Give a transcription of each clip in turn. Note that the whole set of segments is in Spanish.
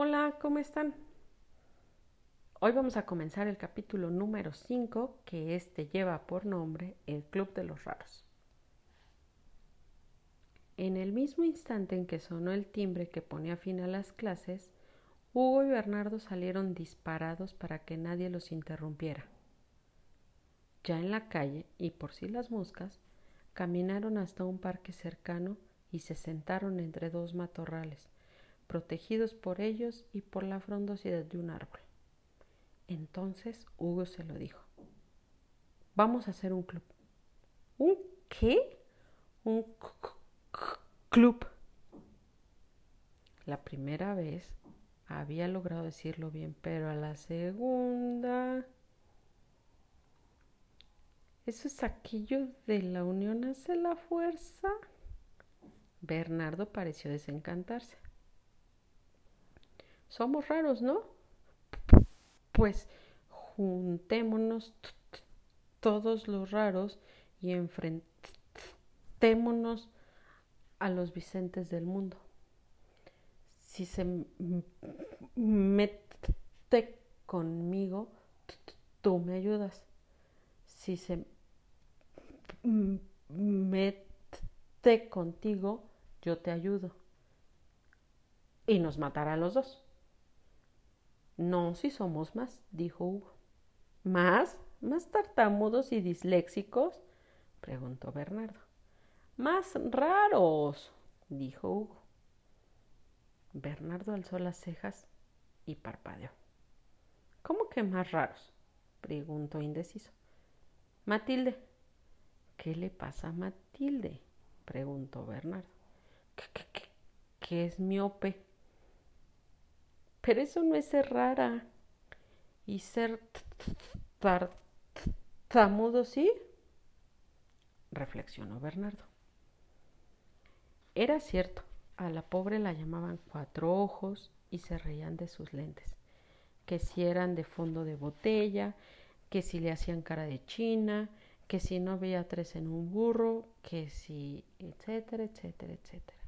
Hola, ¿cómo están? Hoy vamos a comenzar el capítulo número 5 que este lleva por nombre El Club de los Raros. En el mismo instante en que sonó el timbre que ponía fin a las clases, Hugo y Bernardo salieron disparados para que nadie los interrumpiera. Ya en la calle, y por si las moscas, caminaron hasta un parque cercano y se sentaron entre dos matorrales, protegidos por ellos y por la frondosidad de un árbol. Entonces Hugo se lo dijo. Vamos a hacer un club. ¿Un qué? Un club. La primera vez había logrado decirlo bien, pero a la segunda... ¿Eso es aquello de la unión hace la fuerza? Bernardo pareció desencantarse. Somos raros, ¿no? Pues juntémonos todos los raros y enfrentémonos a los Vicentes del mundo. Si se mete conmigo, tú me ayudas. Si se mete contigo, yo te ayudo. Y nos matará a los dos. No, si somos más, dijo Hugo. ¿Más? ¿Más tartamudos y disléxicos? preguntó Bernardo. Más raros, dijo Hugo. Bernardo alzó las cejas y parpadeó. ¿Cómo que más raros? preguntó indeciso. Matilde. ¿Qué le pasa a Matilde? preguntó Bernardo. ¿Qué, es miope? Pero eso no es ser rara. ¿Y ser tartamudo sí? reflexionó Bernardo. Era cierto, a la pobre la llamaban cuatro ojos y se reían de sus lentes, que si eran de fondo de botella, que si le hacían cara de china, que si no veía tres en un burro, que si, etcétera, etcétera, etcétera.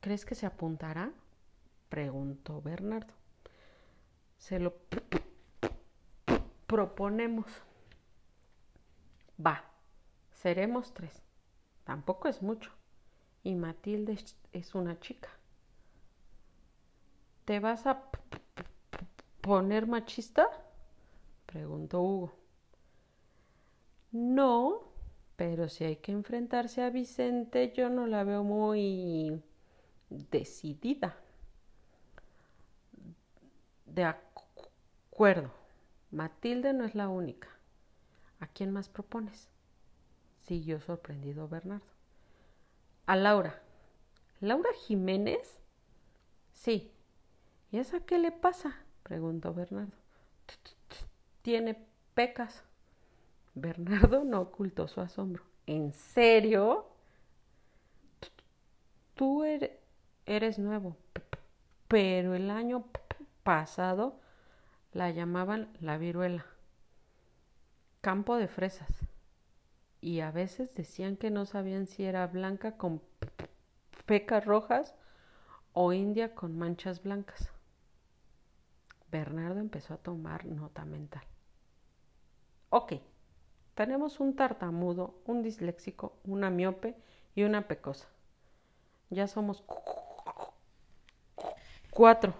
¿Crees que se apuntará? Preguntó Bernardo. Se lo proponemos. Va, seremos tres. Tampoco es mucho y Matilde es una chica. ¿Te vas a poner machista? preguntó Hugo. No, pero si hay que enfrentarse a Vicente, yo no la veo muy decidida. De acuerdo, Matilde no es la única. ¿A quién más propones? Siguió sorprendido Bernardo a Laura. ¿Laura Jiménez? Sí. ¿Y esa qué le pasa? preguntó Bernardo. Tiene pecas. Bernardo no ocultó su asombro. ¿En serio? Tú eres nuevo, pero el año pasado la llamaban la viruela. Campo de fresas y a veces decían que no sabían si era blanca con pecas rojas o india con manchas blancas. Bernardo empezó a tomar nota mental. Ok, tenemos un tartamudo, un disléxico, una miope y una pecosa. Ya somos cuatro.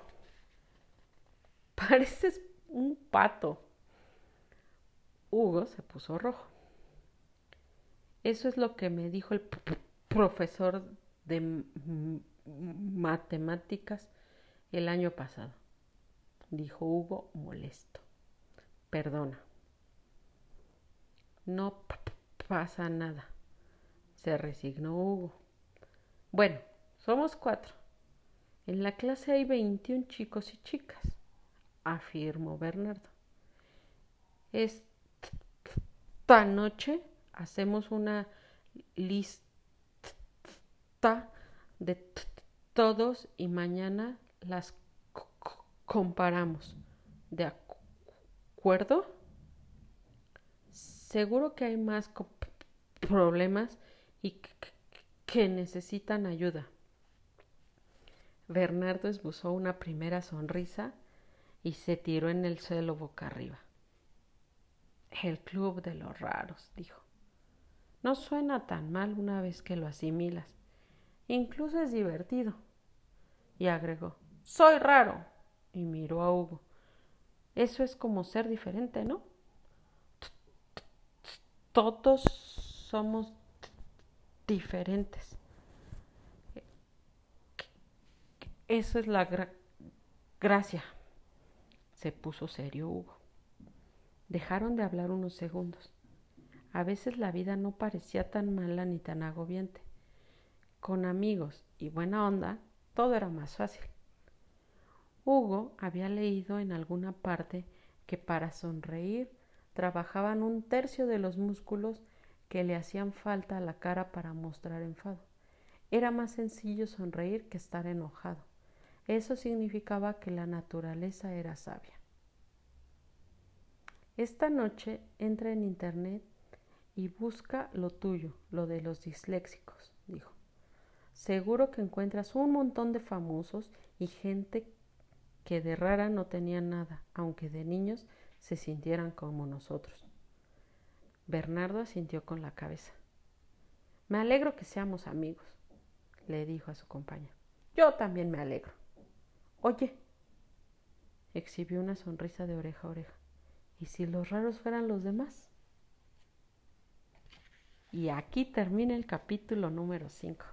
Pareces un pato. Hugo se puso rojo. Eso es lo que me dijo el profesor de matemáticas el año pasado, dijo Hugo molesto. Perdona. No pasa nada, se resignó Hugo. Bueno, somos cuatro. En la clase hay 21 chicos y chicas, afirmó Bernardo. Esta noche hacemos una lista de todos y mañana las comparamos. ¿De acuerdo? Seguro que hay más problemas y que necesitan ayuda. Bernardo esbozó una primera sonrisa y se tiró en el suelo boca arriba. El club de los raros, dijo. No suena tan mal una vez que lo asimilas. Incluso es divertido. Y agregó, soy raro. Y miró a Hugo. Eso es como ser diferente, ¿no? Todos somos diferentes. Eso es la gracia. Se puso serio Hugo. Dejaron de hablar unos segundos. A veces la vida no parecía tan mala ni tan agobiante. Con amigos y buena onda, todo era más fácil. Hugo había leído en alguna parte que para sonreír trabajaban un tercio de los músculos que le hacían falta a la cara para mostrar enfado. Era más sencillo sonreír que estar enojado. Eso significaba que la naturaleza era sabia. Esta noche entra en Internet y busca lo tuyo, lo de los disléxicos, dijo. Seguro que encuentras un montón de famosos y gente que de rara no tenía nada, aunque de niños se sintieran como nosotros. Bernardo asintió con la cabeza. Me alegro que seamos amigos, le dijo a su compañero. Yo también me alegro. Oye, exhibió una sonrisa de oreja a oreja. ¿Y si los raros fueran los demás? Y aquí termina el capítulo número 5.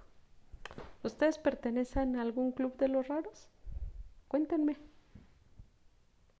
¿Ustedes pertenecen a algún club de los raros? Cuéntenme.